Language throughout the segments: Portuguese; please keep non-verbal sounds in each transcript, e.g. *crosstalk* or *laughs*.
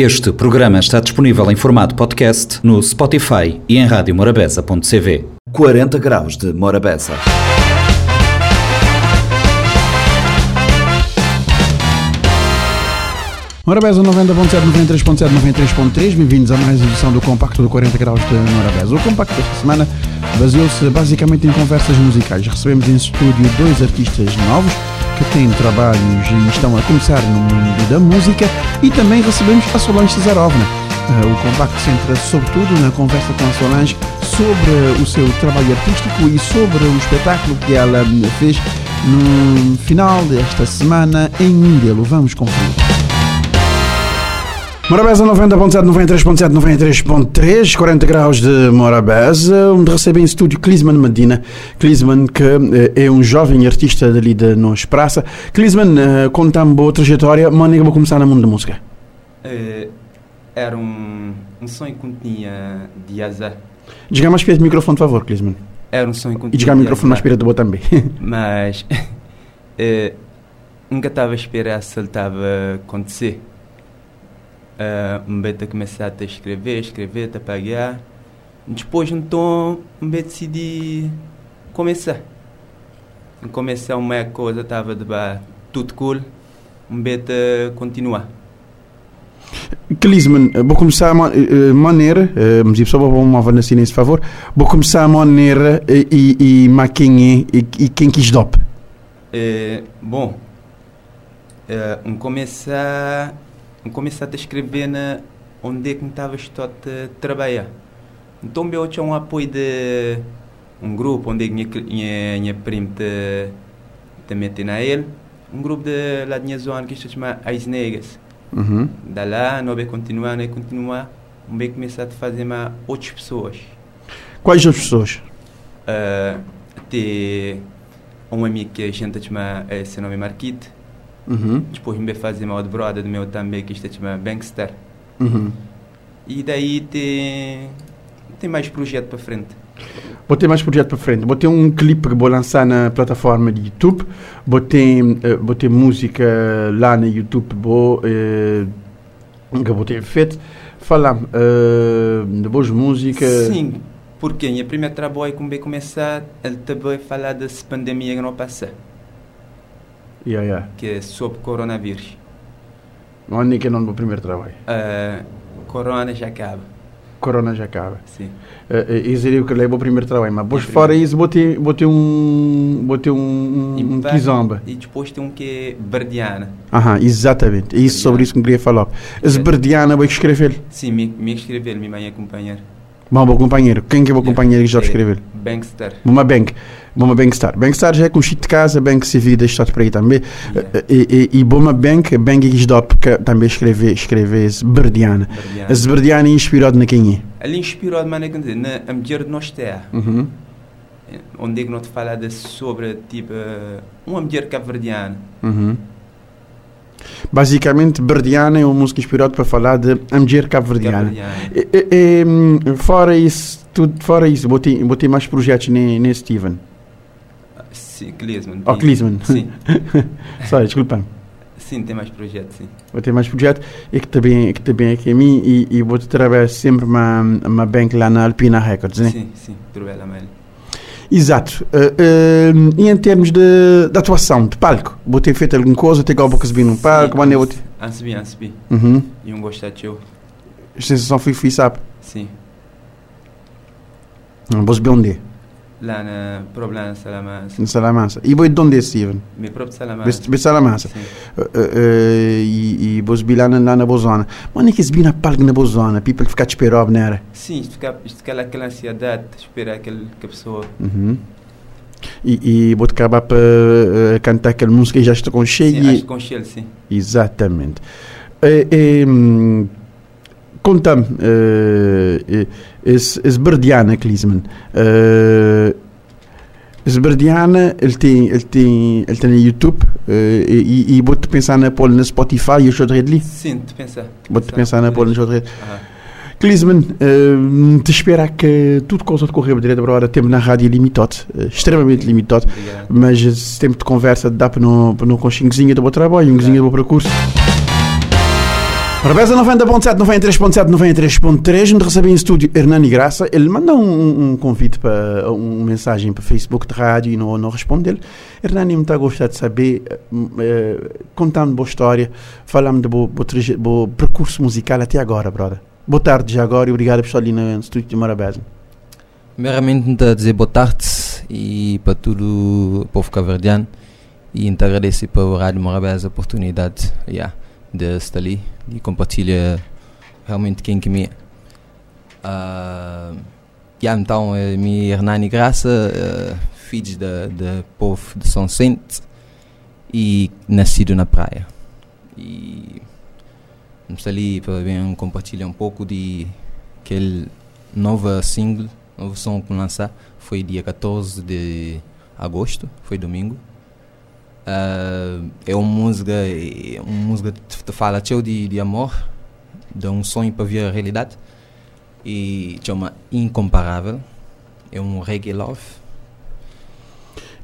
Este programa está disponível em formato podcast no Spotify e em radiomorabeza.cv. 40 graus de Morabeza. Morabeza 90.7, 93.7, 93.3, bem-vindos a mais uma edição do Compacto do 40 Graus de Morabeza. O Compacto desta semana baseou-se basicamente em conversas musicais. Recebemos em estúdio dois artistas novos que têm trabalhos e estão a começar no mundo da música e também recebemos a Solange Cesarovna. O Compacto centra sobretudo na conversa com a Solange sobre o seu trabalho artístico e sobre o espetáculo que ela fez no final desta semana em Mindelo. Vamos conferir. Morabeza 90.7, 93.7, 93.3, 40 graus de Morabeza, onde recebe em estúdio Clisman Medina. Clisman, que é um jovem artista dali de Nos Praça. Clisman, conta-me boa trajetória, mas nem vou começar no mundo da música. Uh, era um, um sonho que tinha de azar. Diga mais perto do microfone, por favor, Clisman. Era um sonho que E diga o microfone mais perto do botão também. *laughs* Mas *laughs* nunca estava a esperar se ele estava a acontecer. Uh, um beta começar a escrever, escrever, a pagar. Depois então um beta decidi começar. Começar uma coisa estava de bar, tudo cool. Um beta continuar. Clisman, vou começar a uh, maneira, uh, mas só vou uma vanessa nesse favor, vou começar a maneira e, e, e quem é e, quem quis dop. Bom, um começar começar a escrever na onde é que estava a trabalhar. Então eu tinha um apoio de um grupo onde minha minha, minha prima te, te mete na ele, um grupo de lá da minha zona que se chama As Negras. Uhum. Da lá, nós vamos continuar, nós continuar, vamos começar a fazer mais outras pessoas. Quais outras pessoas? Uh, tem um amigo que a gente chama, esse nome é Marquite, Uhum. Depois me fazer uma outra brother do meu também, que está chama Bankster. Uhum. E daí tem, tem mais projeto para frente. Vou ter mais projeto para frente. Vou ter um clipe que vou lançar na plataforma de YouTube. Vou ter, uh, vou ter música lá no YouTube vou, uh, que vou ter feito. Falar uh, de boas músicas. Sim, porque minha primeira trabalho, bem começar, ele também falar dessa pandemia que não passa. Yeah, yeah. que é sobre coronavírus. Onde é que é o meu primeiro trabalho? Uh, corona já acaba. Corona já acaba. Sim. Uh, isso seria o que leva o primeiro trabalho. Mas depois, fora isso, vou ter um. Vou ter um. E, um e depois tem um que é Verdiana. Aham, exatamente. É isso, sobre isso que eu queria falar. Esse Verdiana, vou escrever. Sim, me, me escrever, minha mãe acompanhar. Bom, meu companheiro. Quem que é o companheiro que já escrever? Bankster. Uma bank. Uma Bankstar. Bankstar já é com de casa, bank se vida está por aí também. Yeah. E, e, e Boma Bank, Bank que dá também escrever, escrever Berdiana. Verdiana. Esse Berdiana é inspirado na quem é? Ele inspirou de maneira que na a mulher de nós terra. Uhum. Onde é que não te fala de sobre tipo uma mulher cabo-verdiana. Uhum. Basicamente, Berdiana é uma música inspirada para falar de a mulher cabo-verdiana. E, Fora isso, tudo, fora isso, vou ter mais projetos nem, nem Steven. Sim, Clisman. Oh, Clisman. Sim, Sorry, desculpa. sim, tem mais projetos, sim. Vou ter mais projetos e que também, que também aqui a mim e, e vou trabalhar sempre uma, uma bank lá na Alpina Records, né? Sim, sim, trabalha mais. Exato. Uh, uh, e em termos de, de atuação, de palco, vou ter feito alguma coisa, ter alguma coisa num palco, mas eu ter... Ansibi, ansibi. Uhum. E um gostar de show. Sensação fui, fui, sabe? Sim. Vou subir onde? Lá na Problema Salamanca. Na Salamanca. E vou de onde, Steven? Meu próprio Salamanca. Vou de Salamanca. Uh, uh, uh, e, vou subir lá na, lá na Bozona. Mas nem que subir na palco na Bozona, people ficar te esperando, não era? Sim, aquela ansiedade de esperar aquele, que a pessoa. Uhum. E, e vou-te acabar para uh, cantar aquela música e já estou com cheio. Sim, e- que com Shell, sim. Exatamente. Hum, Conta-me, esse, esse Berdiana, Clisman. Eh, esse Berdiana, ele tem, ele tem, ele tem no YouTube eh, e, e vou-te pensar na pôr na Spotify e os outros ali. Sim, te pensar. Vou-te pensar na nos outros Ah, Clisman, eh, te espera que tudo coisa de correr direito para agora, tempo na rádio limitado, extremamente limitado. Mas esse tempo de conversa dá para não, para não com um do bom trabalho, um cozinha do bom percurso. Rebeza 90.7, 93.7, 93.3, onde recebe em estúdio Hernani Graça. Ele manda um, um convite para uma mensagem para Facebook de rádio e não, não responde ele. Hernani me está a gostar de saber, uh, contando boa história, falando do bo, percurso musical até agora, brother. Boa tarde já agora e obrigado por estar ali no estúdio de Morabeza. Primeiramente, me dizer boa tarde e para todo o povo caverdiano e te agradecer para o Rádio Morabeza a oportunidade. Yeah de ali e compartilha realmente quem que me. Uh, yeah, então, é minha Hernani Graça, uh, filho do povo de São Centro e nascido na praia. E estamos ali para ver, compartilhar um pouco de aquele novo single, novo som que lançar. Foi dia 14 de agosto, foi domingo. Uh, é uma música, é uma música que te fala teu de, de amor, de um sonho para ver a realidade. E chama Incomparável. É um reggae love.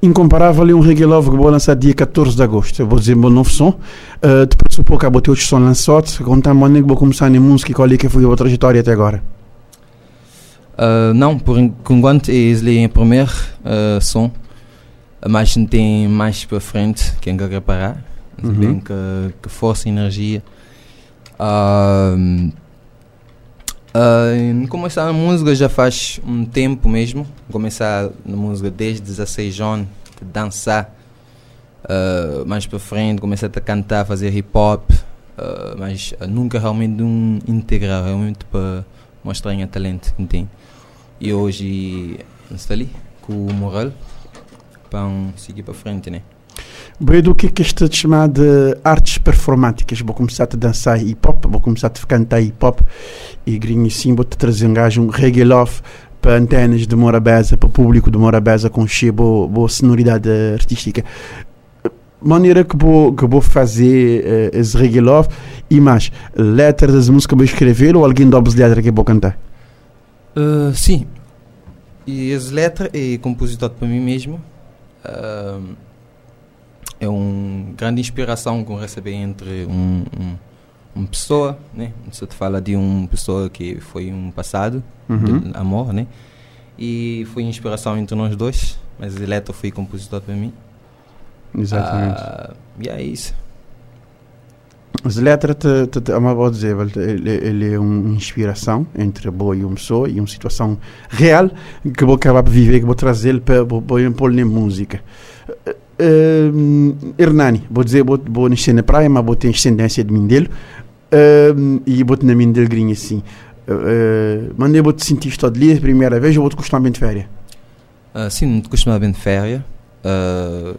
Incomparável é um reggae love que vou lançar dia 14 de agosto. Eu vou dizer meu novo som. Uh, depois um pouco, ter outros som lançado. Contar-me onde vou começar na música e qual é que foi a trajetória até agora. Uh, não, por enquanto é esse o primeiro uh, som mas não tem mais para frente quem quer parar uhum. bem que, que força energia. Uh, uh, começar a música já faz um tempo mesmo. Começar na música desde 16 anos de dançar. Uh, mais para frente começar a cantar fazer hip hop uh, mas nunca realmente um integrar realmente para mostrar o talento que tem. E hoje está ali com o Moral para seguir para frente, né? Bem, do que é que este chamar de artes performáticas? Vou começar a dançar hip hop, vou começar a cantar hip hop e grinho sim, vou te trazer um gajo, um reggae love para antenas de Morabeza, para o público de Morabeza com cheia boa, boa sonoridade artística. Maneira que vou, que vou fazer uh, esse reggae love e mais, letras das músicas vou escrever ou alguém as letras que vou cantar? Uh, sim, e as letras é compositor para mim mesmo uh, é uma grande inspiração que eu recebi entre um, um, uma pessoa, né? Você te fala de uma pessoa que foi um passado uhum. amor, né? E foi inspiração entre nós dois, mas Eletro foi compositor para mim. Exatamente. Uh, e é isso. As letras, te, te, vou dizer, ele, ele é uma inspiração entre boa e uma pessoa e uma situação real que vou acabar de viver, que vou trazer para pôr na música. Uh, Hernani, vou dizer, vou, vou nascer na praia, mas vou ter descendência de Mindelo uh, e vou ter na Mindelo grinha assim. Uh, mas eu vou te sentir a primeira vez ou vou te costumar bem de férias? Uh, sim, costumar bem de férias. Uh,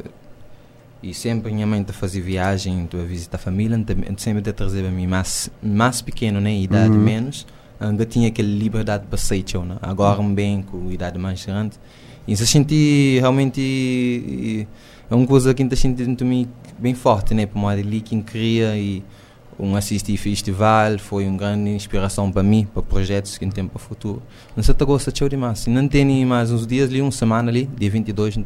e sempre minha mãe te fazia viagem, tu a visitar a família, sempre te trazer a mim mais, mais pequeno, né? Idade uhum. menos. Ainda tinha aquela liberdade para sair, né? Agora bem com idade mais grande. E se senti realmente é uma coisa que está sentindo mim bem forte, né? Para uma ali que queria e um assistir festival foi uma grande inspiração para mim, para projetos que tem para o futuro. Não sei se gosta demais. Não tem mais uns dias ali, uma semana ali, dia 22, não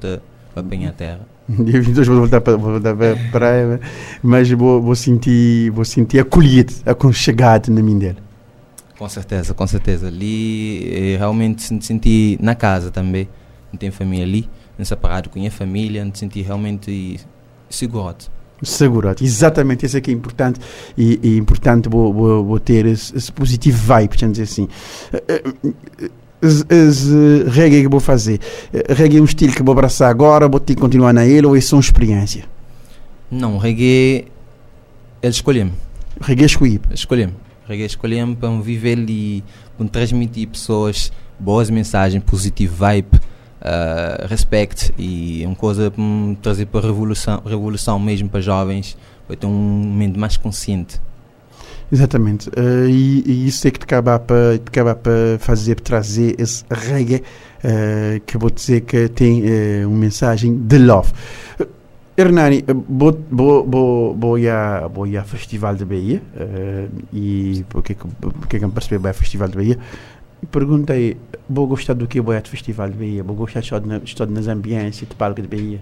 para bem a terra. *laughs* Dia 22 vou voltar para, vou voltar para a praia, mas vou, vou sentir, vou sentir acolhido, aconchegado na minha dela. Com certeza, com certeza. Ali eh, realmente se senti na casa também. Não tem família ali, não separado com a família, não senti realmente seguro. Segurado, exatamente, isso é que é importante e, e importante vou, vou, vou ter esse, esse positivo vibe, vamos dizer assim. Uh, reggae que vou fazer, uh, reggae é um estilo que vou abraçar agora, vou ter que continuar na ele ou é só uma experiência? Não, reggae, ele escolheu-me. Reggae escolhi Escolheu-me. Reggae escolheu-me para viver e para transmitir pessoas boas mensagens, positive vibe, uh, respect e uma coisa para me trazer para a revolução, revolução mesmo para jovens, para ter um mente mais consciente. Exatamente. Uh, e, e, isso é que te acaba para acaba para fazer trazer esse reggae uh, que vou dizer que tem uh, uma mensagem de love. Hernani, vou, vou, vou, vou, a, vou a Festival de Bahia e porque, porque que eu percebi bem Festival de Bahia perguntei, vou gostar do que vou a Festival de Bahia? Vou gostar só de, estar nas ambiências de palco de Bahia?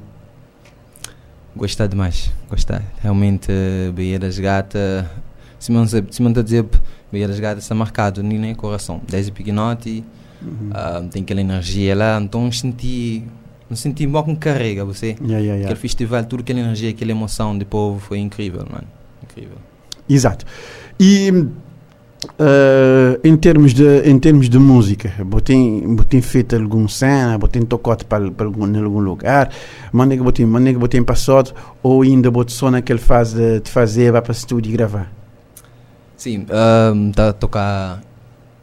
Gostar demais, gostar. Realmente, Bahia das Gatas se man se se man tá dizer bem as gatas está marcado nem nem coração desde pequenote Uhum. ah, tem aquela energia lá então senti me senti mal com carrega você Yeah, yeah, yeah. aquele festival tudo aquela energia aquela emoção do povo foi incrível mano incrível Exato. E eh, em termos de em termos de música, botem botem feito algum cena, botem tocado para para algum em algum lugar, mandei que botem mandei que botem passado ou ainda botem só naquele fase de, de fazer vai para estúdio e gravar. Sim um, tá a tocar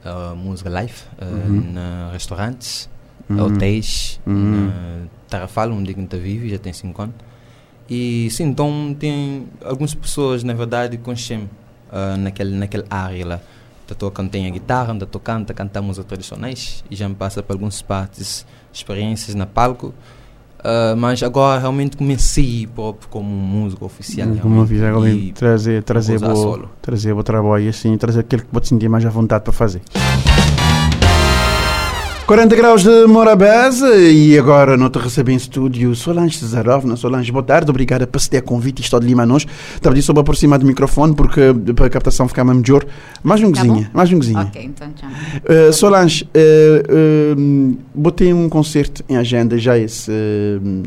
ah, música live ah, Uhum. restaurantes Uhum. hotéis Uhum. na Tarrafal, onde é que está vive, já tem 5 anos. E sim, então tem algumas pessoas, na verdade, que conhecem uh, naquele, naquela área lá. Tá tocando, tem a guitarra, tá tocando, tá cantando músicas tradicionais e já me passa por algumas partes, experiências na palco. Uh, mas agora realmente comecei próprio como músico oficial. Como e trazer trazer o solo. trazer o trabalho assim, trazer aquele que pode sentir mais à vontade para fazer. 40 graus de Morabeza e agora não te recebo em estúdio Solange Cesarovna. Solange, boa tarde, obrigada por ceder convite. Estou de Lima nós. Estava só para aproximar do microfone porque para a captação ficar melhor. Mais um Tá cozinha, mais um cozinha. Ok, então tchau. Uh, Solange, uh, uh, botei um concerto em agenda já esse,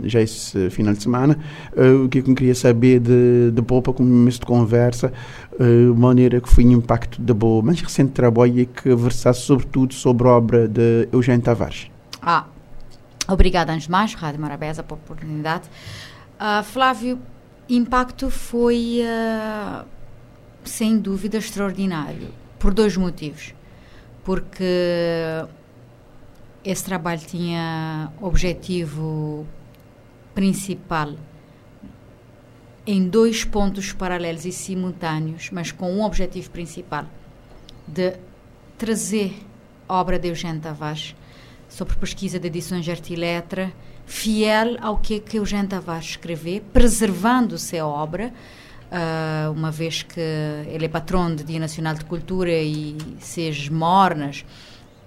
já esse final de semana. O que é que eu queria saber de, de Popa, como começo de conversa, uh, maneira que foi o impacto da boa, mais recente trabalho e que versasse sobretudo sobre a obra de Eugênio Tavares. Ah, obrigada antes de mais, Rádio Morabeza, pela oportunidade. Ah, Flávio, impacto foi, ah, sem dúvida, extraordinário, por dois motivos. Porque esse trabalho tinha objetivo principal em dois pontos paralelos e simultâneos, mas com um objetivo principal de trazer a obra de Eugênio Tavares sobre pesquisa de edições de arte e letra, fiel ao que, que Eugênio Tavares escreveu, preservando-se a obra, ah, uma vez que ele é patrono do Dia Nacional de Cultura e seis mornas,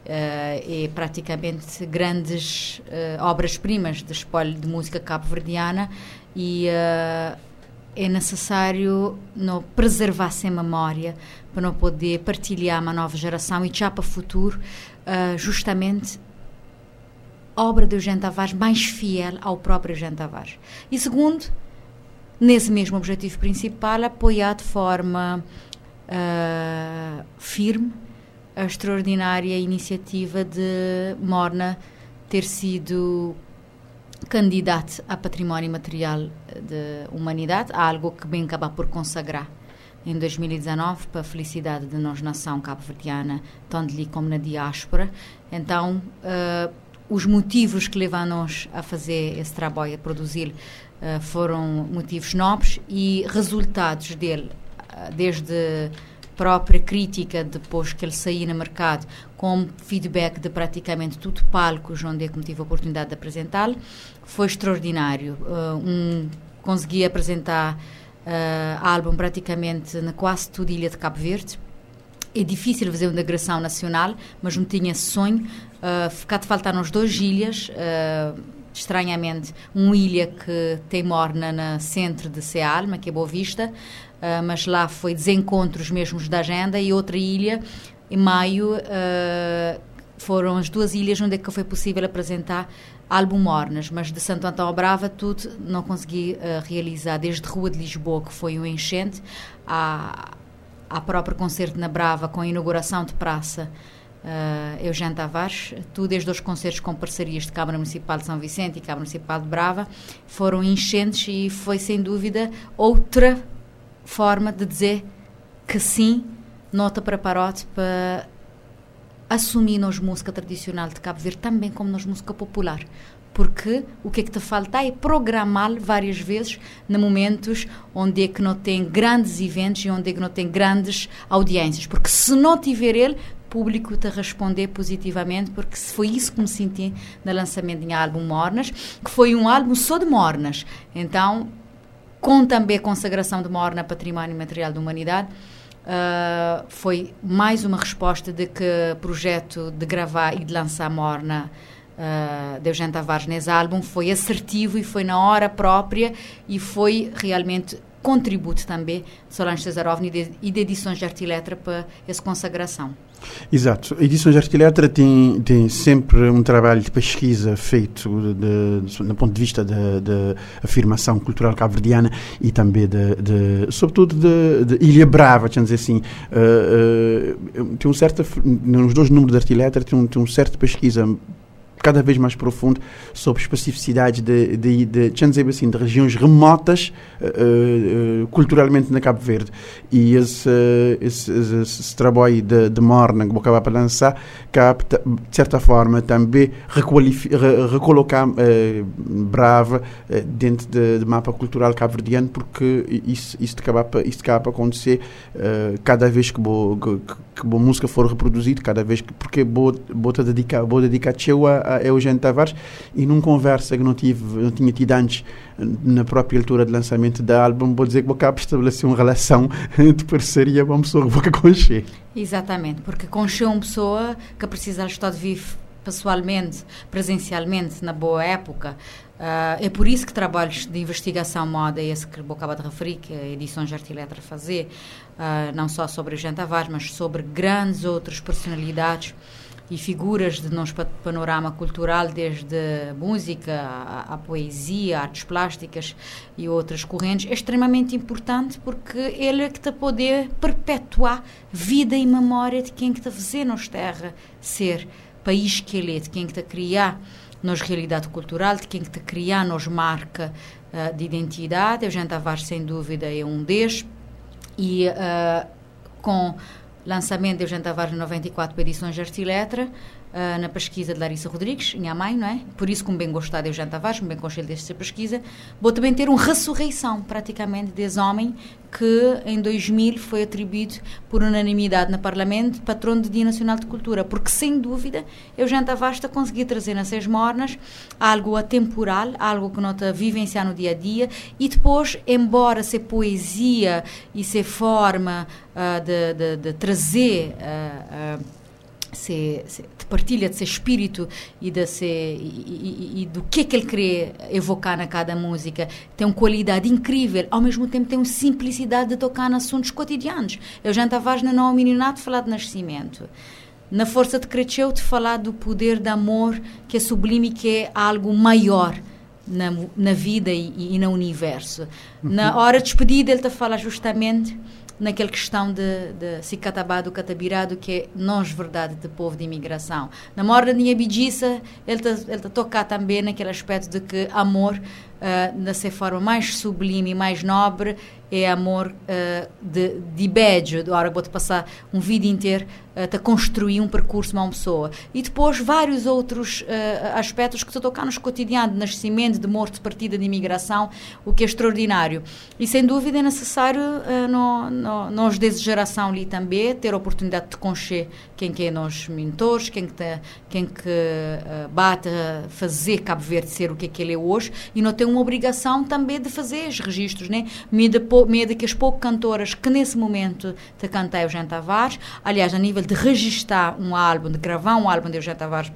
ah, e praticamente grandes ah, obras-primas de espólio de música cabo-verdiana e ah, é necessário não preservar-se a memória para não poder partilhar uma nova geração e já para o futuro ah, justamente a obra de Eugênio Tavares mais fiel ao próprio Eugênio Tavares. E segundo, nesse mesmo objetivo principal, apoiar de forma ah, firme a extraordinária iniciativa de Morna ter sido candidato a património material de humanidade, algo que bem acaba por consagrar em 2019 para a felicidade da nossa nação cabo-verdiana, tanto ali como na diáspora. Então, eh, os motivos que levam-nos a fazer esse trabalho, a produzir, eh, foram motivos nobres e resultados dele, eh, desde própria crítica depois que ele saiu no mercado, com feedback de praticamente tudo palcos onde eu tive a oportunidade de apresentá-lo, foi extraordinário. Uh, um, consegui apresentar uh, álbum praticamente na quase toda a ilha de Cabo Verde. É difícil fazer uma digressão nacional, mas não tinha sonho. Uh, ficar de faltar nas duas ilhas, uh, estranhamente, uma ilha que tem morna no centro de Cealma, que é Boa Vista, Uh, mas lá foi desencontros mesmos da agenda e outra ilha em maio uh, foram as duas ilhas onde é que foi possível apresentar álbum Mornas, mas de Santo Antão a Brava tudo não consegui uh, realizar, desde Rua de Lisboa que foi um enchente à, à próprio concerto na Brava com a inauguração de praça Uh, Eugênio Tavares, tudo desde os concertos com parcerias de Câmara Municipal de São Vicente e Câmara Municipal de Brava, foram enchentes e foi sem dúvida outra forma de dizer que sim, nota para parote para assumir nos música tradicional de Cabo Verde também como nos música popular. Porque o que é que te falta é programá-lo várias vezes em momentos onde é que não tem grandes eventos e onde é que não tem grandes audiências. Porque se não tiver ele, público te responder positivamente, porque foi isso que me senti no lançamento do álbum Mornas, que foi um álbum só de Mornas. Então, com também a consagração de Morna Património Material da Humanidade, uh, foi mais uma resposta de que o projeto de gravar e de lançar Morna uh, de Eugênio Tavares nesse álbum foi assertivo e foi na hora própria e foi realmente contributo também de Solange Cesarovni e de Edições de Arte e Letra para essa consagração. Exato. A Edições Letra tem, tem sempre um trabalho de pesquisa feito de, do ponto de vista da afirmação cultural cabo-verdiana e também, de, de sobretudo, de, de, Ilha Brava, vamos dizer assim. Uh, uh, tem um certo, nos dois números de Arte Letra, tem um, tem um certo pesquisa cada vez mais profundo sobre especificidades de, de, de, de, assim, de regiões remotas uh, uh, culturalmente na Cabo Verde. E esse, esse, esse, esse trabalho de, de Morna que vou acabar para lançar, cabe, de certa forma, também recolocar uh, Brava dentro do mapa cultural cabo-verdiano, porque isso, isso, acaba, isso acaba acontecer cada vez que, boa que, que boa música for reproduzida, cada vez que, porque vou, vou dedicar, vou dedicar a a Eugênio Tavares e num conversa que não, tive, não tinha tido antes na própria altura de lançamento da álbum, vou dizer que vou cá estabelecer uma relação *laughs* de parceria com uma pessoa que vou conhecer. Exatamente, porque conhecer uma pessoa que precisa estar de vivo pessoalmente, presencialmente, na boa época, Uh, é por isso que trabalhos de investigação moda, esse que eu acaba de referir, que a edição de Arte Letra fazer, uh, não só sobre o Jean Tavares, mas sobre grandes outras personalidades e figuras de nosso panorama cultural, desde música, a, poesia, artes plásticas e outras correntes, é extremamente importante porque ele é que está a poder perpetuar vida e memória de quem que está a fazer nos terra ser país que ele é, de quem que está a criar nos realidade cultural, de quem que está a criar nos marca uh, de identidade. Eugênio Tavares, sem dúvida, é um destes. E uh, com lançamento de Eugênio Tavares 94 para edições Arte e Letra, na pesquisa de Larissa Rodrigues, minha mãe, não é? Por isso, como bem gostado de Eugênio Tavares, como bem conselho desta pesquisa, vou também ter uma ressurreição, praticamente, desse homem que em 2000 foi atribuído por unanimidade no Parlamento patrono do Dia Nacional de Cultura, porque sem dúvida Eugênio Tavares está conseguir trazer nas seis mornas algo atemporal, algo que nota vivenciar no dia a dia. E depois, embora ser poesia e ser forma uh, de, de, de, trazer uh, uh, se, se, de partilha de seu espírito e, de se, e, e, e, do que é que ele queria evocar na cada música. Tem uma qualidade incrível, ao mesmo tempo tem uma simplicidade de tocar em assuntos cotidianos. Eu já estava no Não Meninato falar de nascimento. Na Força de Cresceu, de falar do poder do amor que é sublime que é algo maior na, na vida e, e no universo. Na hora de despedida, ele te fala justamente naquela questão de, de se catabado, catabirado, que é nós, verdade, de povo de imigração. Na morda de Bidiça, ele está ele tá tocar também naquele aspecto de que amor, uh, na sua forma mais sublime e mais nobre, é amor uh, de, de de hora vou-te passar um vídeo inteiro uh, a construir um percurso uma pessoa. E depois vários outros uh, aspectos que se tocam nos cotidianos, de nascimento, de morte, de partida, de imigração, o que é extraordinário. E sem dúvida é necessário uh, no, no, nós desde geração ali também ter a oportunidade de conhecer quem que é nós mentores, quem que, tá, quem que bate fazer Cabo Verde ser o que é que ele é hoje e não tem uma obrigação também de fazer os registros, né? Me medo que as poucas cantoras que nesse momento te cantei o Jean Tavares, aliás, a nível de registrar um álbum, de gravar um álbum de Eugênio Tavares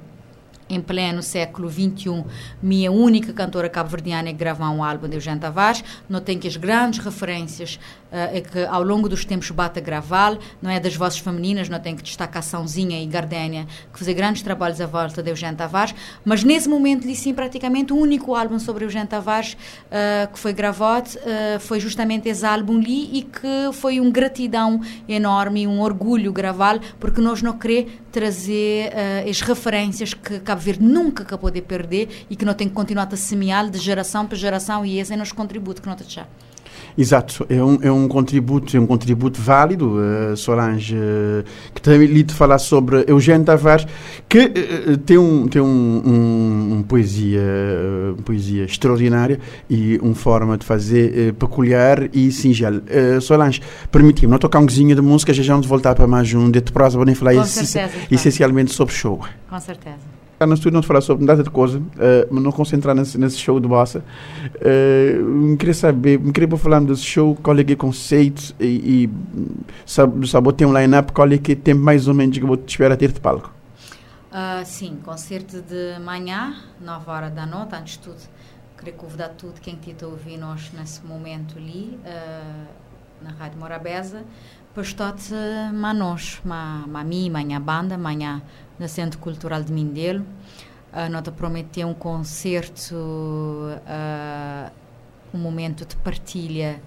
em pleno século XXI, minha única cantora cabo-verdiana que grava um álbum de Eugênio Tavares. Notei que as grandes referências uh, é que ao longo dos tempos bate a gravá não é das vozes femininas, não tem que destacar Sãozinha e Gardénia, que fazer grandes trabalhos à volta de Eugênio Tavares, mas nesse momento li sim praticamente o único álbum sobre Eugênio Tavares uh, que foi gravado uh, foi justamente esse álbum li e que foi um gratidão enorme, um orgulho gravá-lo, porque nós não queremos trazer as referências que Cabo Verde nunca acabou de perder e que não tem que continuar a semear de geração para geração e esse é o nosso contributo que não deixar. Exato, é um, é um contributo, é um contributo válido, uh, Solange, uh, que também lhe falar sobre Eugênio Tavares, que uh, tem, um, tem um, um, um poesia, poesia extraordinária e uma forma de fazer peculiar e singela. Solange, permitimos, não tocar um cozinho de música, já já vamos voltar para mais um de vou nem falar essencialmente sobre show. Com certeza no estúdio não falar sobre nada de coisa, uh, mas não concentrar nesse, nesse show de bossa. Uh, queria saber, me queria falar desse show, qual é que é o conceito e, e sabe, sabe tem um line-up, qual é que é tempo mais ou menos que vou te esperar ter de palco? Uh, sim, concerto de manhã, 9 horas da noite, antes de tudo creio que convidar tudo quem está a ouvir nós nesse momento ali, uh, na Rádio Morabeza, para estar manos, ma, ma mim, minha banda, manhã no Centro Cultural de Mindelo. Uh, nós prometeu um concerto, uh, um momento de partilha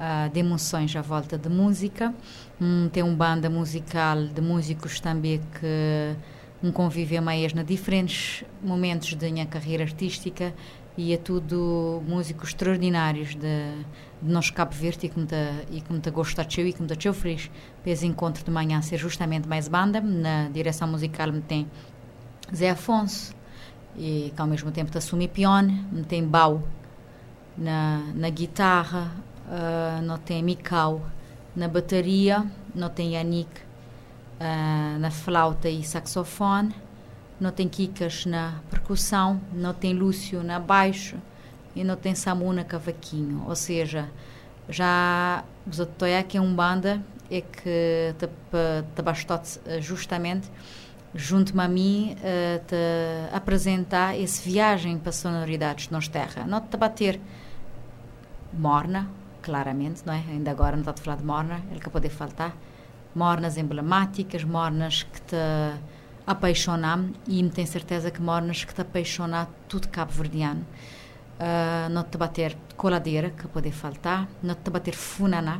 uh, de emoções à volta de música. Um, tem uma banda musical de músicos também que um convívio mais na diferentes momentos da minha carreira artística e é tudo músicos extraordinários de, de nós Cabo Verde e que me e que me gosta de e que me da feliz. Para esse encontro de manhã ser justamente mais banda na direção musical me tem Zé Afonso e que ao mesmo tempo assume pione me tem Bau na, na guitarra uh, não tem Mikau na bateria não tem Yannick uh, na flauta e saxofone não tem Kikas na percussão, não tem Lúcio na baixo e não tem Samu na cavaquinho. Ou seja, já Zotoya que é um banda é que te, bastou eh, justamente junto-me a mim uh, te apresentar essa viagem para sonoridades nos terra. Não te bater morna, claramente, não é? Ainda agora não está a falar de morna, ele que pode faltar. Mornas emblemáticas, mornas que te apaixonar-me e me tenho certeza que mornas que te apaixonar tudo cabo-verdiano. Uh, não te bater coladeira, que pode faltar, não te bater funaná,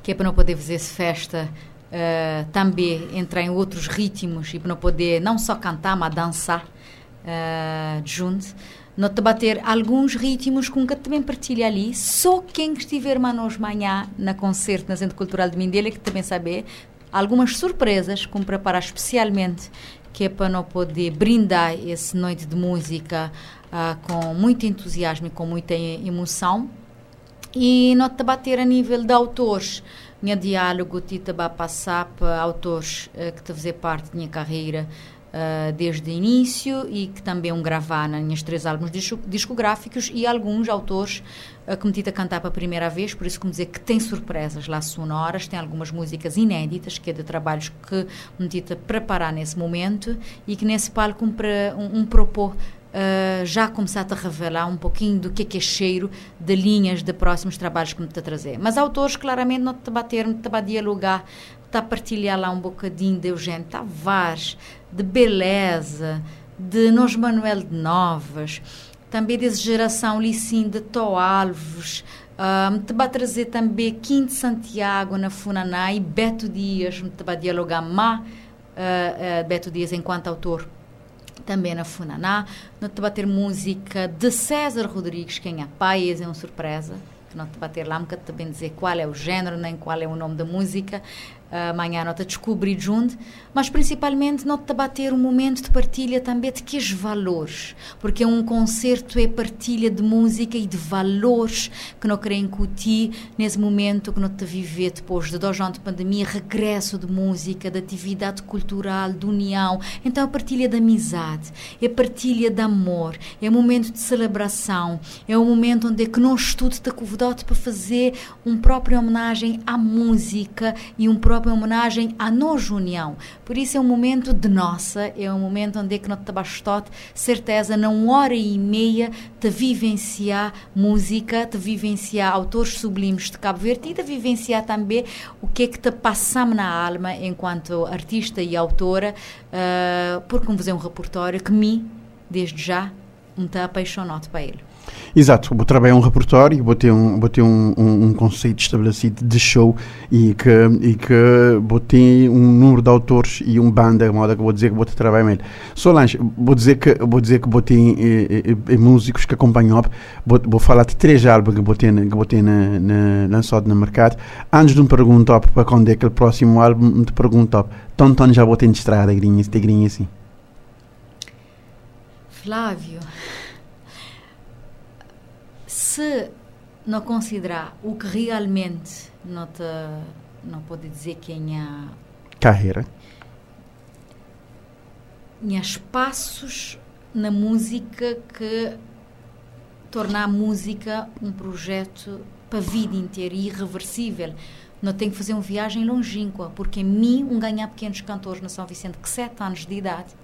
que é para não poder fazer festa uh, também entrar em outros ritmos e para não poder não só cantar, mas dançar uh, junto. Não te bater alguns ritmos com que também partilha ali. Só quem estiver manos manhã na concerto na Centro Cultural de Mindelo que também saber algumas surpresas como preparar especialmente que é para não poder brindar essa noite de música uh, com muito entusiasmo e com muita emoção. E não debater a nível de autores. Minha diálogo tita vai passar para autores uh, que te fazer parte da minha carreira uh, desde o início e que também gravar nas três álbuns discográficos e alguns autores uh, que me tive a cantar pela primeira vez, por isso como dizer que tem surpresas lá sonoras, tem algumas músicas inéditas, que é de trabalhos que me tive a preparar nesse momento e que nesse palco um, um, um propor Uh, já começado a revelar um pouquinho do que é, que é cheiro de linhas de próximos trabalhos que me a trazer. Mas autores, claramente, não te bater, não te a dialogar, está a partilhar lá um bocadinho de Eugênio Tavares, de beleza, de Nos Manuel de Novas, também de geração Licim de Tó Alves, um, te vai trazer também Quinto Santiago na Funaná e Beto Dias, te vai dialogar má uh, uh, Beto Dias enquanto autor também na Funaná, não te vai ter música de César Rodrigues, quem é pai, é uma surpresa, que te vai ter lá, nunca te bem dizer qual é o género, nem qual é o nome da música, amanhã não te descobrir junto, mas principalmente não te bater um momento de partilha também de que os valores, porque um concerto é partilha de música e de valores que não querem incutir nesse momento que não te viver depois de dois anos de pandemia, regresso de música, de atividade cultural, de união. Então a partilha de amizade, é partilha de amor, é um momento de celebração, é um momento onde é que nós tudo te convidado para fazer uma própria homenagem à música e um próprio própria homenagem à nós união. Por isso é um momento de nossa, é um momento onde é que não te bastote, certeza, não hora e meia te vivenciar música, te vivenciar autores sublimes de Cabo Verde e te vivenciar também o que é que te passamos na alma enquanto artista e autora, uh, porque vamos fazer um repertório que me, desde já, me está apaixonado para ele. Exato, vou trabalhar um repertório, vou ter um, vou ter um, um, um, conceito estabelecido de show e que, e que vou ter um número de autores e um banda, de modo que vou dizer que vou trabalhar melhor. Solange, vou dizer que vou dizer que vou ter eh, eh, eh músicos que acompanham, vou, vou falar de três álbuns que vou ter, que vou ter na, na, lançado no mercado. Antes de me perguntar para quando é que o próximo álbum, me te pergunto, tanto já vou ter de estrada, grinha, grinha assim. Flávio se não considerar o que realmente não te não pode dizer que é carreira. tinha espaços na música que tornar a música um projeto para a vida inteira e irreversível. Não tenho que fazer uma viagem longínqua porque mim um ganhar pequenos cantores na São Vicente que sete anos de idade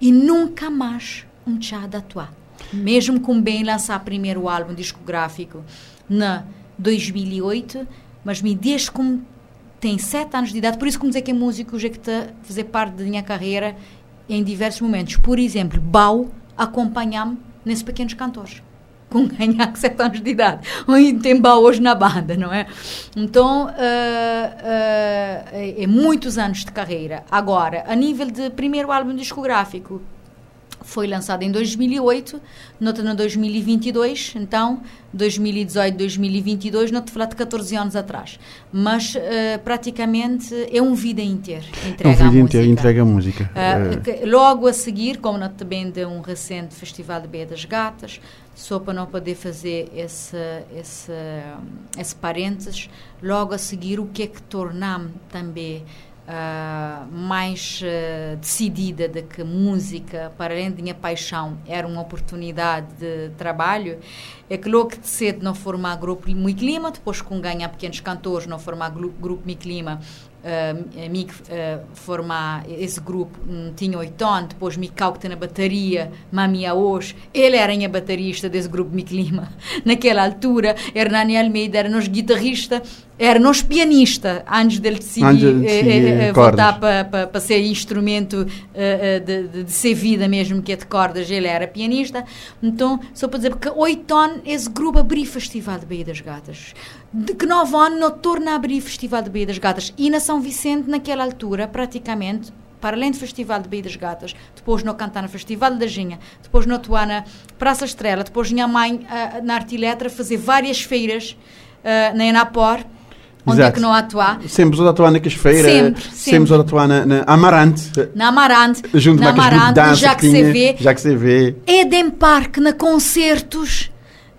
e nunca mais um chá de atuar Mesmo com bem lançar primeiro álbum discográfico na 2008, mas me desde como tem sete anos de idade, por isso como dizer que é músico já que está a fazer parte da minha carreira em diversos momentos. Por exemplo, Bau acompanhar-me nesses pequenos cantores *laughs* com ganhar 7 anos de idade. Ou tem Bau hoje na banda, não é? Então, uh, uh, é muitos anos de carreira. Agora, a nível de primeiro álbum discográfico, foi lançado em 2008, nota no 2022, então 2018, 2022, não te falar de 14 anos atrás. Mas uh, praticamente é um vida inteiro entrega é um vida inteiro entrega a música. Uh, logo a seguir, como não também de um recente festival de Beia das Gatas, só para não poder fazer esse, esse, esse parênteses, logo a seguir o que é que tornamos também uh, mais uh, decidida de que música, para além da minha paixão, era uma oportunidade de trabalho, é que logo de cedo não formar grupo Mi Clima, depois com ganhar pequenos cantores, não formar grupo Mi Clima, uh, me uh, formar esse grupo um, tinha oito anos, depois me cauta na bateria, Mamia hoje, ele era a baterista desse grupo Mi Clima. *laughs* Naquela altura, Hernani Almeida era nos guitarrista, era nos pianista, antes dele decidir antes, eh, eh, eh voltar para pa, ser instrumento eh, de, de, de, ser vida mesmo, que é de cordas, ele era pianista. Então, só para dizer, porque oito anos esse grupo abriu Festival de Baía das Gatas de que nove anos não torna a abrir o Festival de Baía das Gatas. E na São Vicente, naquela altura, praticamente, para além do Festival de Baía das Gatas, depois no Festival da Ginha, depois não atuar na Praça Estrela, depois minha mãe uh, na Artiletra fazer várias feiras uh, na Enapor, onde Exato. é que não atuar. Sempre a atuar naquelas feiras, sempre, sempre. sempre a atuar na, na, Amarante. Na Amarante, junto na Amarante, já que, se vê. Já que se vê. Eden Park, na concertos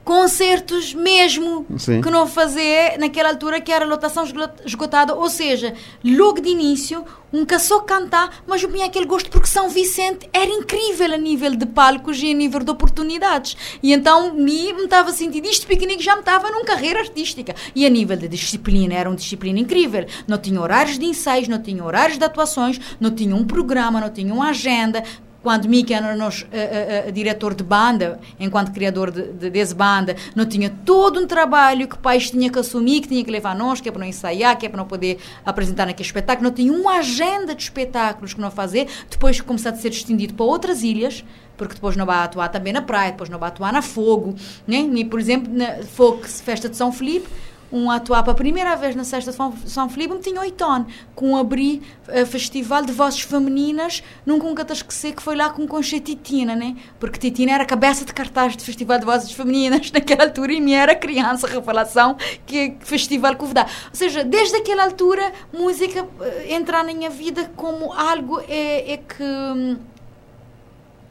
concertos mesmo Sim. que não fazer naquela altura que era lotação esgotada, ou seja, logo de início, um só cantar, mas eu tinha aquele gosto porque São Vicente era incrível a nível de palcos e a nível de oportunidades. E então me estava sentindo isto piquenique já me estava numa carreira artística. E a nível de disciplina, era uma disciplina incrível. Não tinha horários de ensaios, não tinha horários de atuações, não tinha um programa, não tinha uma agenda, quando Mickey era nosso uh, uh, diretor de banda, enquanto criador de, de, desse banda, não tinha todo um trabalho que o país tinha que assumir, que tinha que levar nós, que é para não ensaiar, que é para não poder apresentar naquele espetáculo, não tinha uma agenda de espetáculos que não fazer, depois começar a ser estendido para outras ilhas, porque depois não vai atuar também na praia, depois não vai atuar na Fogo, né? E, por exemplo, na Fogo, Festa de São Felipe, um atuar para a primeira vez na Sexta de São Filipe, tinha oito anos, com abrir uh, festival de vozes femininas, nunca nunca te esquecer que foi lá com Concha Titina, né? Porque Titina era cabeça de cartaz de festival de vozes femininas. *laughs* Naquela altura e minha era criança, revelação, que festival que Ou seja, desde aquela altura, música uh, entrar na minha vida como algo é, é que hum,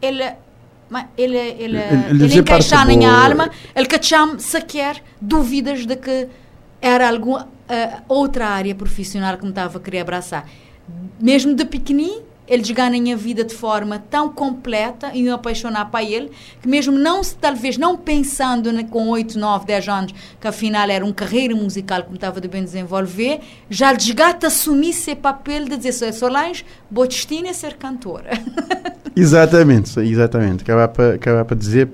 ela ele, ele, ele, ele encaixar na minha alma, ele que chama sequer dúvidas de que era alguma uh, outra área profissional que me estava a querer abraçar. Mesmo de pequenininho, eles ganham a vida de forma tão completa e me apaixonar para ele, que mesmo não talvez não pensando com 8, 9, 10 anos, que afinal era uma carreira musical que me estava de bem desenvolver, já desgata assumir esse papel de dizer, sou Solange, vou destino é ser cantora. *laughs* exatamente, exatamente. Acabar para, para dizer,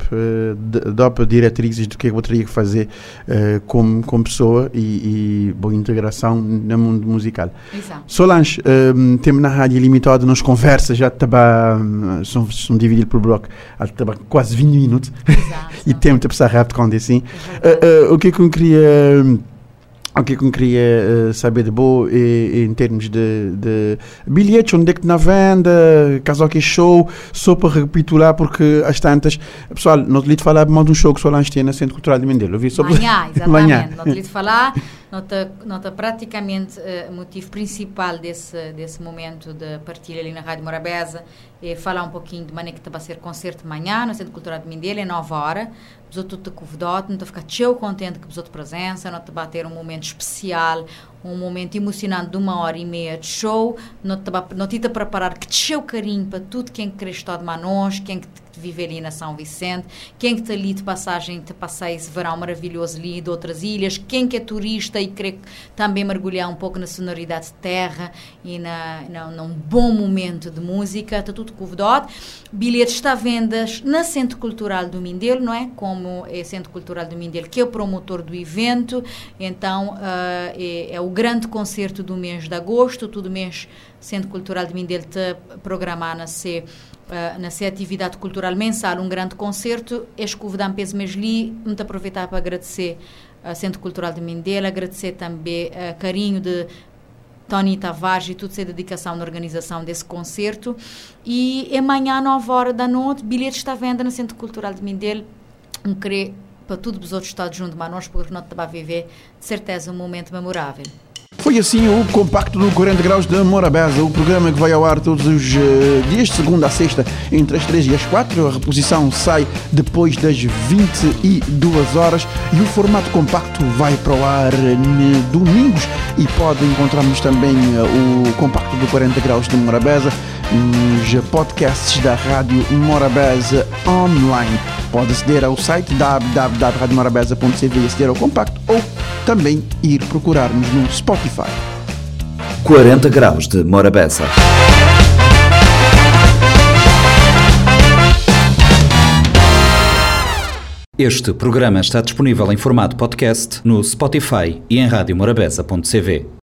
dar para diretrizes do que é eu teria que fazer uh, como, como pessoa e, e boa integração no mundo musical. Exato. Solange, uh, temos na rádio limitado, nós conversas já estava são, são divididas por bloco estava quase 20 minutos. *laughs* E tempo de passar rápido quando assim uh, uh, o que é que eu queria o que é que eu queria uh, saber de boa e, em termos de, de, bilhetes, onde é que na venda, caso que show, só para recapitular, porque às tantas, pessoal, não te falar mal de um show que só lá tem no Centro Cultural de Mendelo. Vi só Manhã, *laughs* exatamente, não te falar, nota, nota praticamente o uh, eh, motivo principal desse, desse momento de partilha ali na Rádio Morabeza é falar um pouquinho de maneira que está a ser concerto de manhã no Centro Cultural de Mindelo, é 9 horas. Os outros te convidam, não ficar tão contente que os outros presença, não te bater um momento especial, um momento emocionante de uma hora e meia de show, não te, não te preparar que desceu carinho para tudo quem quer estar de nós, quem que vive ali na São Vicente, quem que está ali de passagem, te passei esse verão maravilhoso ali de outras ilhas, quem que é turista e quer também mergulhar um pouco na sonoridade de terra e na, na, num bom momento de música, está tudo convidado. Bilhetes está à venda na Centro Cultural do Mindelo, não é? Como é Centro Cultural do Mindelo, que é o promotor do evento, então uh, é, é, o grande concerto do mês de agosto, todo mês Centro Cultural do Mindelo está programado na ser uh, na sua atividade cultural mensal, um grande concerto. Este convidam peso mesli, muito aproveitar para agradecer ao Centro Cultural de Mindelo, agradecer também o uh, carinho de Tony Tavares e toda essa dedicação na organização desse concerto. E amanhã, 9 horas da noite, bilhetes está à venda no Centro Cultural de Mindelo. Um querer para todos os outros estados junto de nós, porque nós estamos a viver, de certeza, um momento memorável. Foi assim o compacto do 40 Graus de Morabeza, o programa que vai ao ar todos os uh, dias, de segunda a sexta, entre as 3 e as 4. A reposição sai depois das 22 horas e o formato compacto vai para o ar uh, domingos e pode encontrarmos também uh, o compacto do 40 Graus de Morabeza nos podcasts da Rádio Morabeza online. Pode aceder ao site www.radiomorabeza.cv e aceder ao compacto ou também ir procurar-nos no Spotify. 40 graus de Morabeza. Este programa está disponível em formato podcast no Spotify e em radiomorabeza.cv.